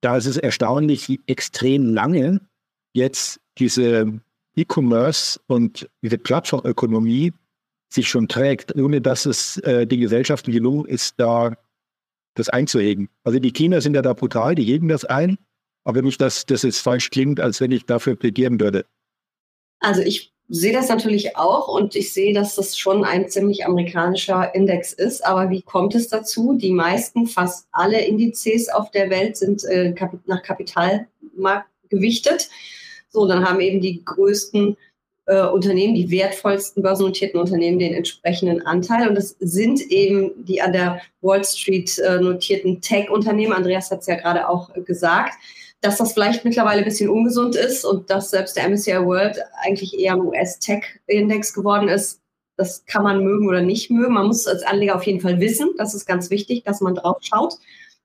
da ist es erstaunlich, wie extrem lange jetzt diese E-Commerce und diese Plattformökonomie sich schon trägt, ohne dass es äh, die Gesellschaft gelungen ist, da das einzuhegen. Also die China sind ja da brutal, die hegen das ein, aber nicht, dass das jetzt falsch klingt, als wenn ich dafür plädieren würde. Also ich sehe das natürlich auch und ich sehe, dass das schon ein ziemlich amerikanischer Index ist. Aber wie kommt es dazu? Die meisten, fast alle Indizes auf der Welt sind äh, nach Kapitalmarkt gewichtet. So, dann haben eben die größten äh, Unternehmen, die wertvollsten börsennotierten Unternehmen den entsprechenden Anteil. Und das sind eben die an der Wall Street äh, notierten Tech-Unternehmen. Andreas hat es ja gerade auch äh, gesagt, dass das vielleicht mittlerweile ein bisschen ungesund ist und dass selbst der MSCI World eigentlich eher ein US-Tech-Index geworden ist. Das kann man mögen oder nicht mögen. Man muss als Anleger auf jeden Fall wissen, das ist ganz wichtig, dass man drauf schaut.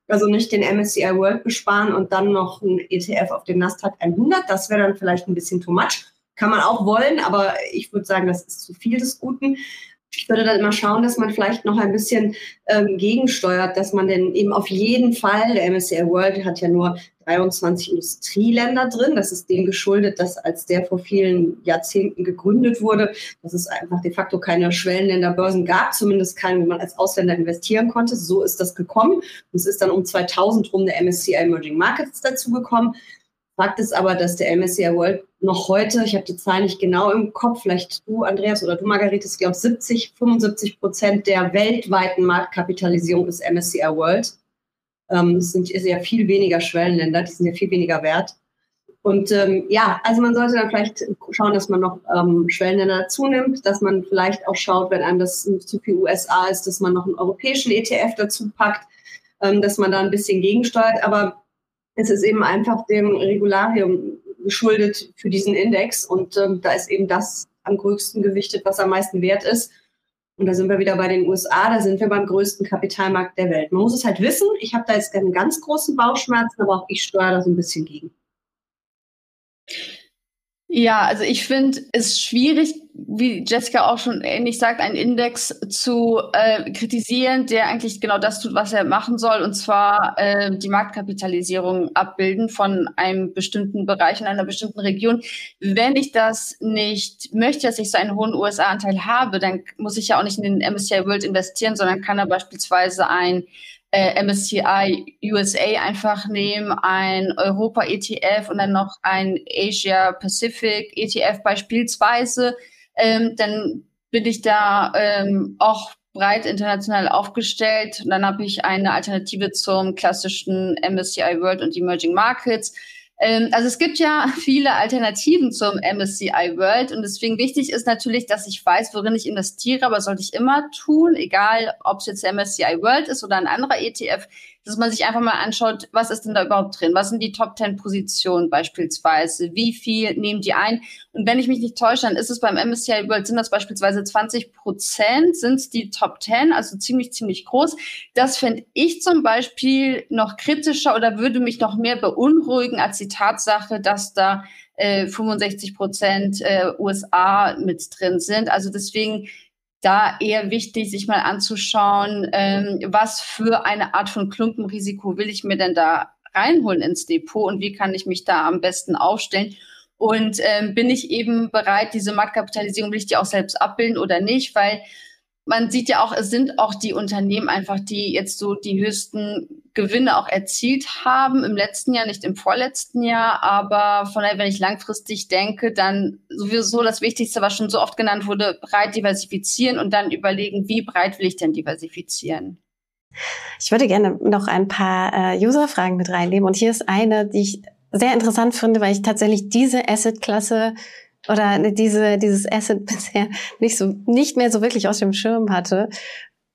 Also nicht den MSCI World besparen und dann noch ein ETF auf den Nasdaq 100. Das wäre dann vielleicht ein bisschen too much. Kann man auch wollen, aber ich würde sagen, das ist zu viel des Guten. Ich würde dann immer schauen, dass man vielleicht noch ein bisschen ähm, gegensteuert, dass man denn eben auf jeden Fall, der MSCI World hat ja nur 23 Industrieländer drin. Das ist dem geschuldet, dass als der vor vielen Jahrzehnten gegründet wurde, dass es einfach de facto keine Schwellenländerbörsen gab, zumindest keine, wo man als Ausländer investieren konnte. So ist das gekommen. Und es ist dann um 2000 rum der MSCI Emerging Markets dazu gekommen. Fakt ist aber, dass der MSCI World noch heute, ich habe die Zahl nicht genau im Kopf, vielleicht du, Andreas, oder du, Margarete, ich glaube 70, 75 Prozent der weltweiten Marktkapitalisierung ist MSCI World. Ähm, es sind ja viel weniger Schwellenländer, die sind ja viel weniger wert. Und ähm, ja, also man sollte dann vielleicht schauen, dass man noch ähm, Schwellenländer dazu nimmt, dass man vielleicht auch schaut, wenn einem das zu viel USA ist, dass man noch einen europäischen ETF dazu packt, ähm, dass man da ein bisschen gegensteuert. Aber es ist eben einfach dem Regularium geschuldet für diesen Index. Und ähm, da ist eben das am größten gewichtet, was am meisten wert ist. Und da sind wir wieder bei den USA, da sind wir beim größten Kapitalmarkt der Welt. Man muss es halt wissen. Ich habe da jetzt einen ganz großen Bauchschmerzen, aber auch ich steuere da so ein bisschen gegen. Ja, also ich finde es schwierig, wie Jessica auch schon ähnlich sagt, einen Index zu äh, kritisieren, der eigentlich genau das tut, was er machen soll, und zwar äh, die Marktkapitalisierung abbilden von einem bestimmten Bereich in einer bestimmten Region. Wenn ich das nicht möchte, dass ich so einen hohen USA-Anteil habe, dann muss ich ja auch nicht in den MSCI World investieren, sondern kann da beispielsweise ein äh, MSCI USA einfach nehmen, ein Europa ETF und dann noch ein Asia Pacific ETF beispielsweise, ähm, dann bin ich da ähm, auch breit international aufgestellt. Und dann habe ich eine Alternative zum klassischen MSCI World und Emerging Markets. Ähm, also es gibt ja viele Alternativen zum MSCI World und deswegen wichtig ist natürlich, dass ich weiß, worin ich investiere, aber sollte ich immer tun, egal ob es jetzt MSCI World ist oder ein anderer ETF, dass man sich einfach mal anschaut, was ist denn da überhaupt drin? Was sind die Top 10 Positionen beispielsweise? Wie viel nehmen die ein? Und wenn ich mich nicht täusche, dann ist es beim MSCI World, sind das beispielsweise 20 Prozent, sind es die Top 10, also ziemlich, ziemlich groß. Das fände ich zum Beispiel noch kritischer oder würde mich noch mehr beunruhigen als die Tatsache, dass da äh, 65 Prozent äh, USA mit drin sind. Also deswegen da eher wichtig, sich mal anzuschauen, ähm, was für eine Art von Klumpenrisiko will ich mir denn da reinholen ins Depot und wie kann ich mich da am besten aufstellen. Und ähm, bin ich eben bereit, diese Marktkapitalisierung, will ich die auch selbst abbilden oder nicht? Weil man sieht ja auch, es sind auch die Unternehmen einfach, die jetzt so die höchsten Gewinne auch erzielt haben im letzten Jahr, nicht im vorletzten Jahr. Aber von daher, wenn ich langfristig denke, dann sowieso das Wichtigste, was schon so oft genannt wurde, breit diversifizieren und dann überlegen, wie breit will ich denn diversifizieren? Ich würde gerne noch ein paar äh, User-Fragen mit reinnehmen. Und hier ist eine, die ich sehr interessant finde, weil ich tatsächlich diese Asset-Klasse oder diese, dieses Asset bisher nicht so, nicht mehr so wirklich aus dem Schirm hatte.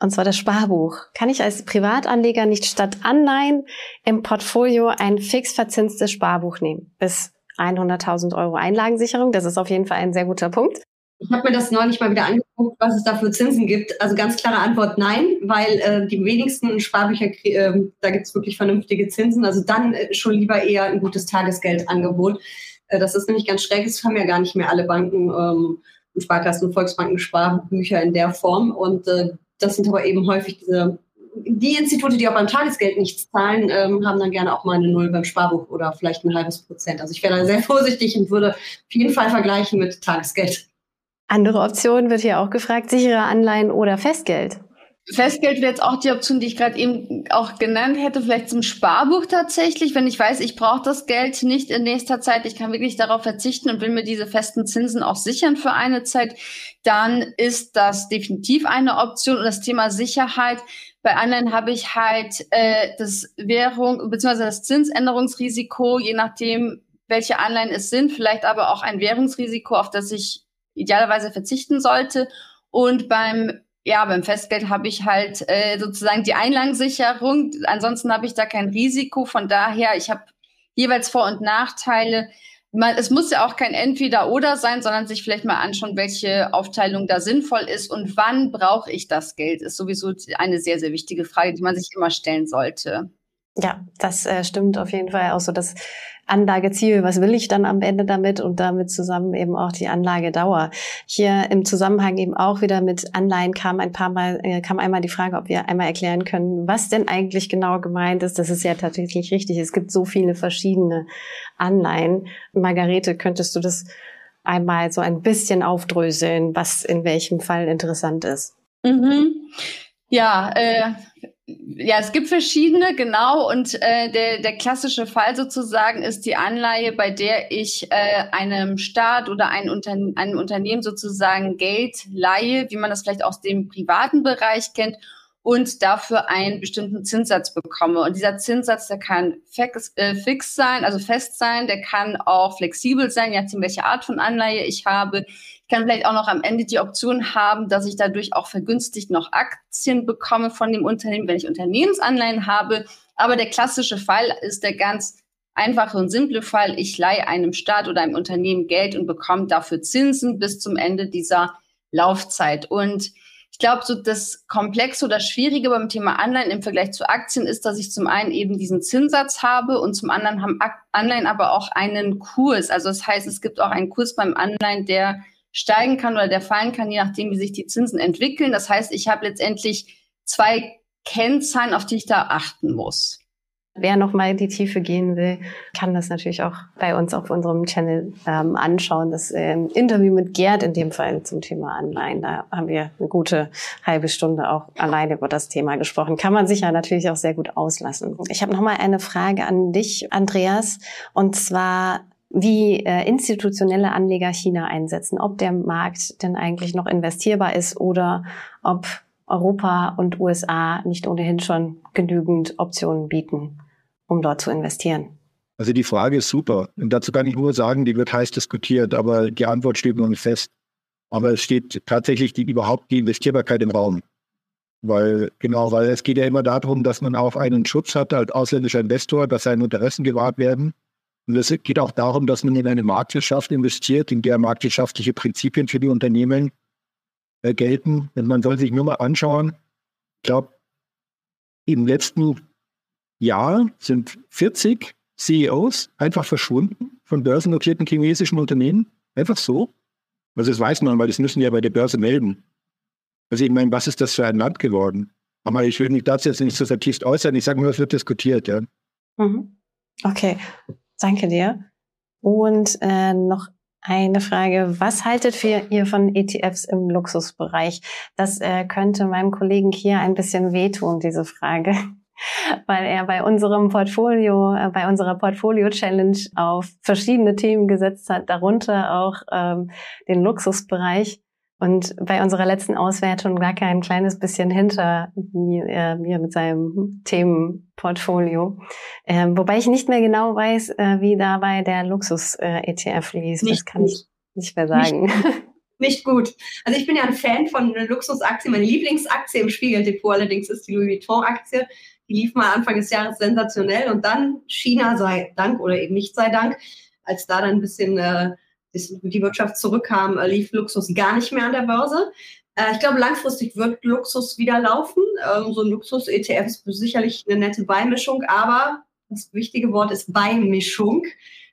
Und zwar das Sparbuch. Kann ich als Privatanleger nicht statt Anleihen im Portfolio ein fix verzinstes Sparbuch nehmen? Bis 100.000 Euro Einlagensicherung. Das ist auf jeden Fall ein sehr guter Punkt. Ich habe mir das neulich mal wieder angeguckt, was es da für Zinsen gibt. Also ganz klare Antwort nein, weil äh, die wenigsten Sparbücher, äh, da gibt es wirklich vernünftige Zinsen. Also dann äh, schon lieber eher ein gutes Tagesgeldangebot. Äh, das ist nämlich ganz schräg. Es haben ja gar nicht mehr alle Banken, ähm, Sparkassen, Volksbanken Sparbücher in der Form. Und äh, das sind aber eben häufig diese die Institute, die auch beim Tagesgeld nichts zahlen, ähm, haben dann gerne auch mal eine Null beim Sparbuch oder vielleicht ein halbes Prozent. Also ich wäre da sehr vorsichtig und würde auf jeden Fall vergleichen mit Tagesgeld. Andere Option wird hier auch gefragt, sichere Anleihen oder Festgeld. Festgeld wäre jetzt auch die Option, die ich gerade eben auch genannt hätte, vielleicht zum Sparbuch tatsächlich, wenn ich weiß, ich brauche das Geld nicht in nächster Zeit, ich kann wirklich darauf verzichten und will mir diese festen Zinsen auch sichern für eine Zeit, dann ist das definitiv eine Option. Und das Thema Sicherheit, bei Anleihen habe ich halt äh, das Währung bzw. das Zinsänderungsrisiko, je nachdem, welche Anleihen es sind, vielleicht aber auch ein Währungsrisiko, auf das ich idealerweise verzichten sollte. Und beim ja, beim Festgeld habe ich halt äh, sozusagen die Einlagensicherung. Ansonsten habe ich da kein Risiko. Von daher, ich habe jeweils Vor- und Nachteile. Man, es muss ja auch kein Entweder-Oder sein, sondern sich vielleicht mal anschauen, welche Aufteilung da sinnvoll ist und wann brauche ich das Geld, ist sowieso eine sehr, sehr wichtige Frage, die man sich immer stellen sollte. Ja, das äh, stimmt auf jeden Fall. Auch so das Anlageziel, was will ich dann am Ende damit und damit zusammen eben auch die Anlagedauer. Hier im Zusammenhang eben auch wieder mit Anleihen kam ein paar Mal, äh, kam einmal die Frage, ob wir einmal erklären können, was denn eigentlich genau gemeint ist. Das ist ja tatsächlich richtig. Es gibt so viele verschiedene Anleihen. Margarete, könntest du das einmal so ein bisschen aufdröseln, was in welchem Fall interessant ist? Mhm. Ja, äh, ja, es gibt verschiedene, genau. Und äh, der, der klassische Fall sozusagen ist die Anleihe, bei der ich äh, einem Staat oder ein Unter einem Unternehmen sozusagen Geld leihe, wie man das vielleicht aus dem privaten Bereich kennt, und dafür einen bestimmten Zinssatz bekomme. Und dieser Zinssatz, der kann fix, äh, fix sein, also fest sein, der kann auch flexibel sein, je nachdem, welche Art von Anleihe ich habe kann vielleicht auch noch am Ende die Option haben, dass ich dadurch auch vergünstigt noch Aktien bekomme von dem Unternehmen, wenn ich Unternehmensanleihen habe. Aber der klassische Fall ist der ganz einfache und simple Fall. Ich leihe einem Staat oder einem Unternehmen Geld und bekomme dafür Zinsen bis zum Ende dieser Laufzeit. Und ich glaube, so das Komplexe oder Schwierige beim Thema Anleihen im Vergleich zu Aktien ist, dass ich zum einen eben diesen Zinssatz habe und zum anderen haben Anleihen aber auch einen Kurs. Also das heißt, es gibt auch einen Kurs beim Anleihen, der steigen kann oder der fallen kann, je nachdem, wie sich die Zinsen entwickeln. Das heißt, ich habe letztendlich zwei Kennzahlen, auf die ich da achten muss. Wer noch mal in die Tiefe gehen will, kann das natürlich auch bei uns auf unserem Channel ähm, anschauen. Das ähm, Interview mit Gerd in dem Fall zum Thema Anleihen. Da haben wir eine gute halbe Stunde auch alleine über das Thema gesprochen. Kann man sich ja natürlich auch sehr gut auslassen. Ich habe noch mal eine Frage an dich, Andreas. Und zwar wie äh, institutionelle Anleger China einsetzen, ob der Markt denn eigentlich noch investierbar ist oder ob Europa und USA nicht ohnehin schon genügend Optionen bieten, um dort zu investieren. Also die Frage ist super. Und dazu kann ich nur sagen, die wird heiß diskutiert, aber die Antwort steht noch nicht fest. Aber es steht tatsächlich die, überhaupt die Investierbarkeit im Raum. Weil, genau, weil es geht ja immer darum, dass man auch einen Schutz hat als ausländischer Investor, dass seine Interessen gewahrt werden. Und es geht auch darum, dass man in eine Marktwirtschaft investiert, in der marktwirtschaftliche Prinzipien für die Unternehmen äh, gelten. Und man soll sich nur mal anschauen, ich glaube, im letzten Jahr sind 40 CEOs einfach verschwunden von börsennotierten chinesischen Unternehmen. Einfach so. Also das weiß man, weil das müssen ja bei der Börse melden. Also ich meine, was ist das für ein Land geworden? Aber ich will mich dazu jetzt nicht so vertieft äußern. Ich sage nur, es wird diskutiert, ja. Mhm. Okay, danke dir. Und äh, noch eine Frage. Was haltet ihr von ETFs im Luxusbereich? Das äh, könnte meinem Kollegen hier ein bisschen wehtun, diese Frage weil er bei unserem Portfolio, äh, bei unserer Portfolio-Challenge auf verschiedene Themen gesetzt hat, darunter auch ähm, den Luxusbereich. Und bei unserer letzten Auswertung lag er ein kleines bisschen hinter mir, äh, mir mit seinem Themenportfolio. Ähm, wobei ich nicht mehr genau weiß, äh, wie dabei der Luxus-ETF äh, liest. das kann ich nicht mehr sagen. Nicht, nicht, gut. Also ich bin ja ein Fan von Luxusaktien. Meine Lieblingsaktie im Spiegeldepot allerdings ist die Louis Vuitton-Aktie. Die lief mal Anfang des Jahres sensationell und dann China sei Dank oder eben nicht sei Dank, als da dann ein bisschen äh, die Wirtschaft zurückkam, äh, lief Luxus gar nicht mehr an der Börse. Äh, ich glaube, langfristig wird Luxus wieder laufen. Ähm, so ein Luxus-ETF ist sicherlich eine nette Beimischung, aber das wichtige Wort ist Beimischung.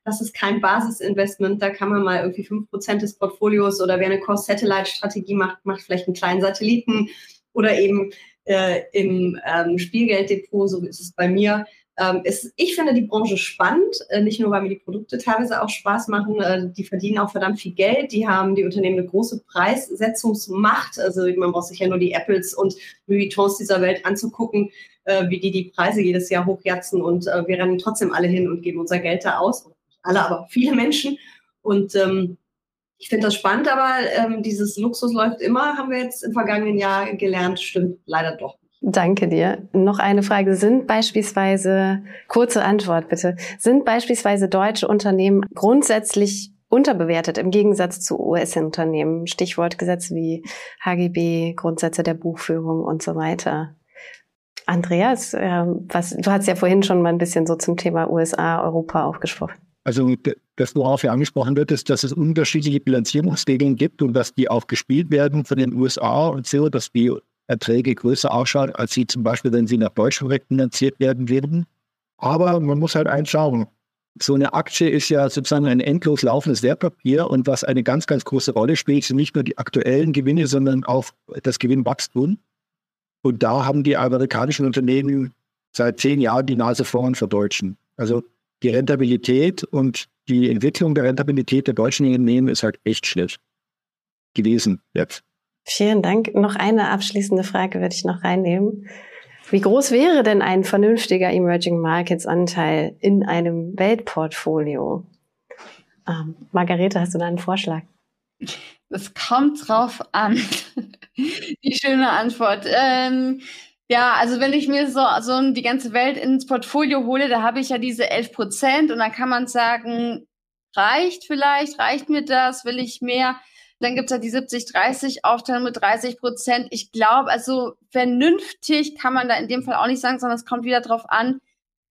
Das ist kein Basisinvestment. Da kann man mal irgendwie fünf Prozent des Portfolios oder wer eine Cost-Satellite-Strategie macht, macht vielleicht einen kleinen Satelliten oder eben äh, im ähm, Spielgelddepot, so ist es bei mir. Ähm, ist, ich finde die Branche spannend, äh, nicht nur, weil mir die Produkte teilweise auch Spaß machen, äh, die verdienen auch verdammt viel Geld, die haben die Unternehmen eine große Preissetzungsmacht, also man braucht sich ja nur die Apples und Louis Vuittons dieser Welt anzugucken, äh, wie die die Preise jedes Jahr hochjatzen und äh, wir rennen trotzdem alle hin und geben unser Geld da aus, alle, aber viele Menschen. Und ähm, ich finde das spannend, aber ähm, dieses Luxus läuft immer, haben wir jetzt im vergangenen Jahr gelernt, stimmt leider doch. Danke dir. Noch eine Frage. Sind beispielsweise, kurze Antwort bitte, sind beispielsweise deutsche Unternehmen grundsätzlich unterbewertet im Gegensatz zu US-Unternehmen? Stichwort Gesetze wie HGB, Grundsätze der Buchführung und so weiter. Andreas, äh, was, du hast ja vorhin schon mal ein bisschen so zum Thema USA, Europa aufgesprochen. Also das, worauf ja angesprochen wird, ist, dass es unterschiedliche Bilanzierungsregeln gibt und dass die auch gespielt werden von den USA und so, dass die Erträge größer ausschauen, als sie zum Beispiel, wenn sie nach Deutschland finanziert werden würden. Aber man muss halt einschauen. So eine Aktie ist ja sozusagen ein endlos laufendes Wertpapier und was eine ganz, ganz große Rolle spielt, sind nicht nur die aktuellen Gewinne, sondern auch das Gewinnwachstum. Und da haben die amerikanischen Unternehmen seit zehn Jahren die Nase vorn für Deutschen. Also die Rentabilität und die Entwicklung der Rentabilität der deutschen Unternehmen ist halt echt schlecht gewesen jetzt. Vielen Dank. Noch eine abschließende Frage würde ich noch reinnehmen. Wie groß wäre denn ein vernünftiger Emerging Markets Anteil in einem Weltportfolio? Ähm, Margarete, hast du da einen Vorschlag? Das kommt drauf an. Die schöne Antwort. Ähm, ja, also wenn ich mir so, so die ganze Welt ins Portfolio hole, da habe ich ja diese 11 Prozent und dann kann man sagen, reicht vielleicht, reicht mir das, will ich mehr? Dann gibt's ja die 70-30-Aufteilung mit 30 Prozent. Ich glaube, also vernünftig kann man da in dem Fall auch nicht sagen, sondern es kommt wieder drauf an,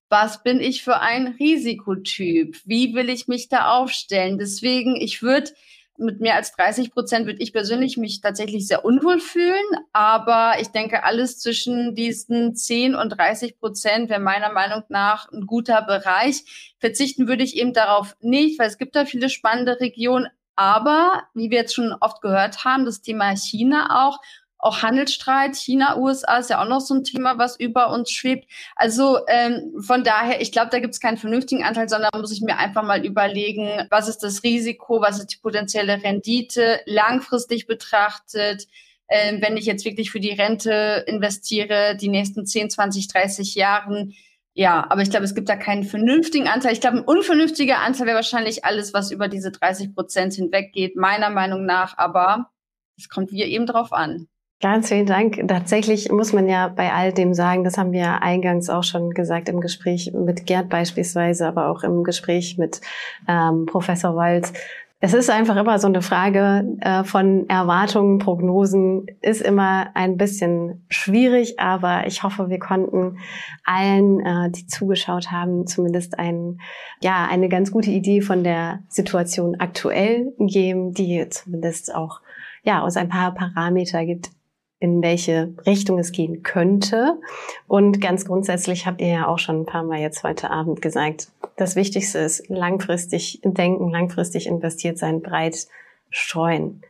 was bin ich für ein Risikotyp? Wie will ich mich da aufstellen? Deswegen, ich würde mit mehr als 30 Prozent würde ich persönlich mich tatsächlich sehr unwohl fühlen. Aber ich denke, alles zwischen diesen 10 und 30 Prozent wäre meiner Meinung nach ein guter Bereich. Verzichten würde ich eben darauf nicht, weil es gibt da viele spannende Regionen. Aber, wie wir jetzt schon oft gehört haben, das Thema China auch auch Handelsstreit, China, USA ist ja auch noch so ein Thema, was über uns schwebt. Also ähm, von daher, ich glaube, da gibt es keinen vernünftigen Anteil, sondern muss ich mir einfach mal überlegen, was ist das Risiko, was ist die potenzielle Rendite, langfristig betrachtet. Ähm, wenn ich jetzt wirklich für die Rente investiere, die nächsten 10, 20, 30 Jahren, ja, aber ich glaube, es gibt da keinen vernünftigen Anteil. Ich glaube, ein unvernünftiger Anteil wäre wahrscheinlich alles, was über diese 30 Prozent hinweggeht, meiner Meinung nach. Aber es kommt wie eben drauf an. Ganz vielen Dank. Tatsächlich muss man ja bei all dem sagen, das haben wir eingangs auch schon gesagt im Gespräch mit Gerd beispielsweise, aber auch im Gespräch mit ähm, Professor Walz. Es ist einfach immer so eine Frage äh, von Erwartungen, Prognosen, ist immer ein bisschen schwierig, aber ich hoffe, wir konnten allen, äh, die zugeschaut haben, zumindest ein, ja, eine ganz gute Idee von der Situation aktuell geben, die zumindest auch ja, uns ein paar Parameter gibt, in welche Richtung es gehen könnte. Und ganz grundsätzlich habt ihr ja auch schon ein paar Mal jetzt heute Abend gesagt, das Wichtigste ist langfristig denken, langfristig investiert sein, breit streuen.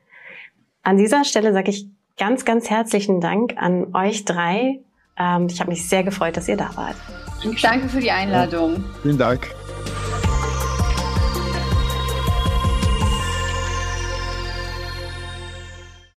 An dieser Stelle sage ich ganz, ganz herzlichen Dank an euch drei. Ähm, ich habe mich sehr gefreut, dass ihr da wart. Danke für die Einladung. Vielen Dank.